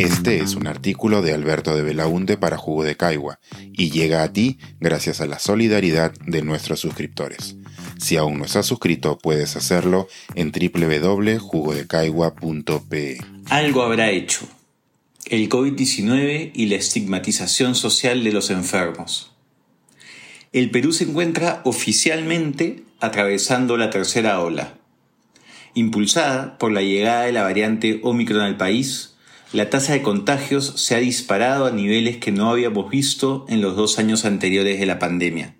Este es un artículo de Alberto de Belaunte para Jugo de Caigua y llega a ti gracias a la solidaridad de nuestros suscriptores. Si aún no estás suscrito, puedes hacerlo en www.jugodecaigua.pe. Algo habrá hecho. El COVID-19 y la estigmatización social de los enfermos. El Perú se encuentra oficialmente atravesando la tercera ola. Impulsada por la llegada de la variante Omicron al país, la tasa de contagios se ha disparado a niveles que no habíamos visto en los dos años anteriores de la pandemia.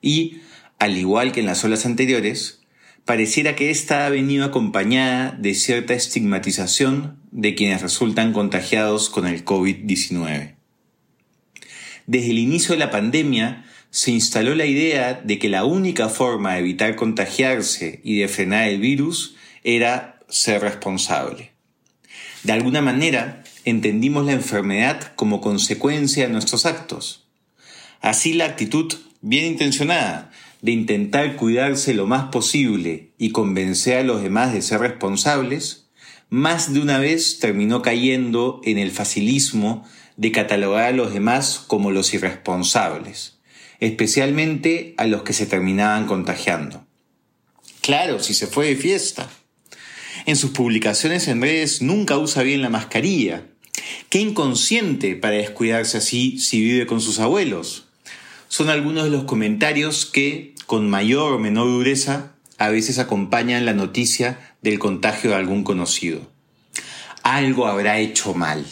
Y, al igual que en las olas anteriores, pareciera que esta ha venido acompañada de cierta estigmatización de quienes resultan contagiados con el COVID-19. Desde el inicio de la pandemia se instaló la idea de que la única forma de evitar contagiarse y de frenar el virus era ser responsable. De alguna manera, entendimos la enfermedad como consecuencia de nuestros actos. Así la actitud bien intencionada de intentar cuidarse lo más posible y convencer a los demás de ser responsables, más de una vez terminó cayendo en el facilismo de catalogar a los demás como los irresponsables, especialmente a los que se terminaban contagiando. Claro, si se fue de fiesta. En sus publicaciones en redes nunca usa bien la mascarilla. Qué inconsciente para descuidarse así si vive con sus abuelos. Son algunos de los comentarios que, con mayor o menor dureza, a veces acompañan la noticia del contagio de algún conocido. Algo habrá hecho mal.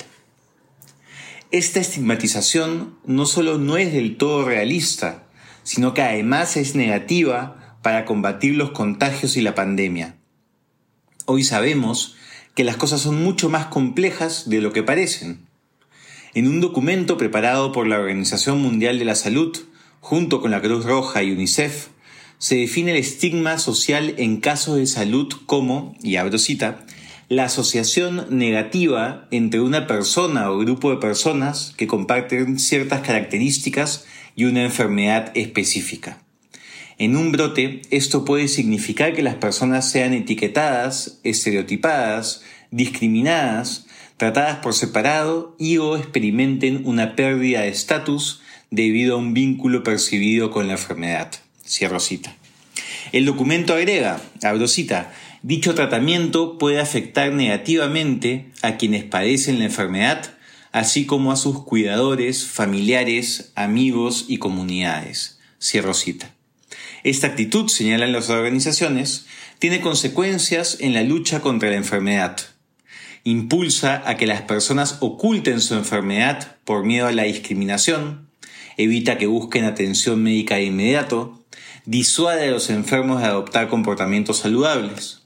Esta estigmatización no solo no es del todo realista, sino que además es negativa para combatir los contagios y la pandemia. Hoy sabemos que las cosas son mucho más complejas de lo que parecen. En un documento preparado por la Organización Mundial de la Salud, junto con la Cruz Roja y UNICEF, se define el estigma social en casos de salud como, y abro cita, la asociación negativa entre una persona o grupo de personas que comparten ciertas características y una enfermedad específica. En un brote, esto puede significar que las personas sean etiquetadas, estereotipadas, discriminadas, tratadas por separado y o experimenten una pérdida de estatus debido a un vínculo percibido con la enfermedad. Cierro cita. El documento agrega, abro cita, dicho tratamiento puede afectar negativamente a quienes padecen la enfermedad, así como a sus cuidadores, familiares, amigos y comunidades. Cierro cita. Esta actitud, señalan las organizaciones, tiene consecuencias en la lucha contra la enfermedad. Impulsa a que las personas oculten su enfermedad por miedo a la discriminación, evita que busquen atención médica de inmediato, disuade a los enfermos de adoptar comportamientos saludables.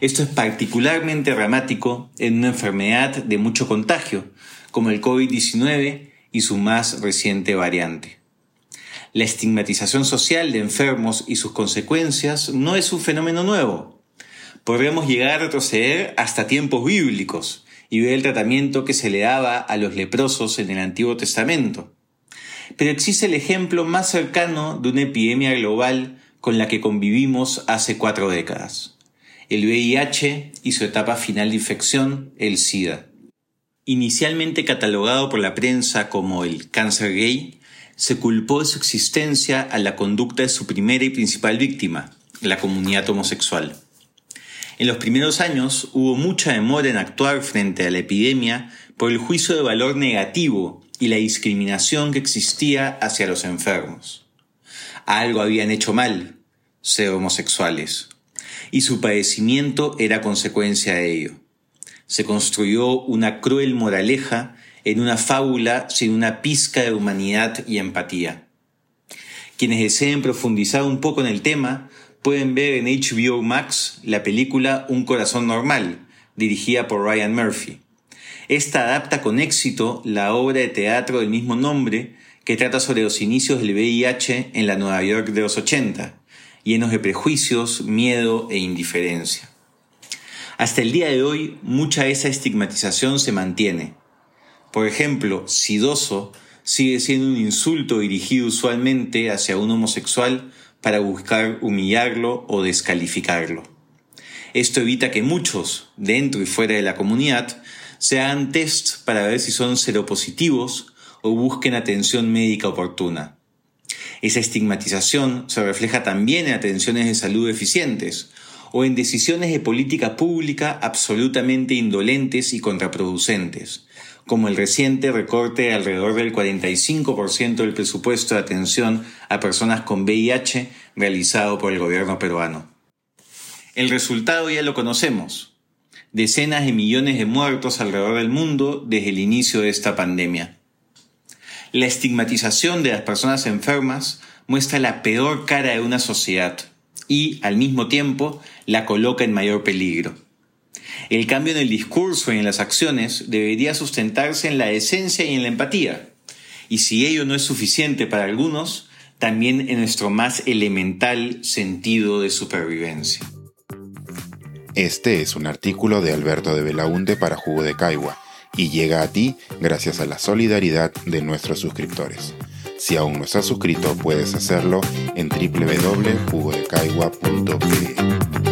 Esto es particularmente dramático en una enfermedad de mucho contagio, como el COVID-19 y su más reciente variante. La estigmatización social de enfermos y sus consecuencias no es un fenómeno nuevo. Podríamos llegar a retroceder hasta tiempos bíblicos y ver el tratamiento que se le daba a los leprosos en el Antiguo Testamento. Pero existe el ejemplo más cercano de una epidemia global con la que convivimos hace cuatro décadas. El VIH y su etapa final de infección, el SIDA. Inicialmente catalogado por la prensa como el cáncer gay, se culpó de su existencia a la conducta de su primera y principal víctima, la comunidad homosexual. En los primeros años hubo mucha demora en actuar frente a la epidemia por el juicio de valor negativo y la discriminación que existía hacia los enfermos. Algo habían hecho mal, ser homosexuales, y su padecimiento era consecuencia de ello. Se construyó una cruel moraleja en una fábula sin una pizca de humanidad y empatía. Quienes deseen profundizar un poco en el tema pueden ver en HBO Max la película Un corazón normal, dirigida por Ryan Murphy. Esta adapta con éxito la obra de teatro del mismo nombre que trata sobre los inicios del VIH en la Nueva York de los 80, llenos de prejuicios, miedo e indiferencia. Hasta el día de hoy, mucha de esa estigmatización se mantiene, por ejemplo, sidoso sigue siendo un insulto dirigido usualmente hacia un homosexual para buscar humillarlo o descalificarlo. Esto evita que muchos, dentro y fuera de la comunidad, se hagan test para ver si son seropositivos o busquen atención médica oportuna. Esa estigmatización se refleja también en atenciones de salud eficientes o en decisiones de política pública absolutamente indolentes y contraproducentes, como el reciente recorte de alrededor del 45% del presupuesto de atención a personas con VIH realizado por el gobierno peruano. El resultado ya lo conocemos. Decenas de millones de muertos alrededor del mundo desde el inicio de esta pandemia. La estigmatización de las personas enfermas muestra la peor cara de una sociedad y, al mismo tiempo, la coloca en mayor peligro. El cambio en el discurso y en las acciones debería sustentarse en la esencia y en la empatía. Y si ello no es suficiente para algunos, también en nuestro más elemental sentido de supervivencia. Este es un artículo de Alberto de Belaunte para Jugo de Caigua y llega a ti gracias a la solidaridad de nuestros suscriptores. Si aún no estás suscrito, puedes hacerlo en www.jugodecaigua.pe.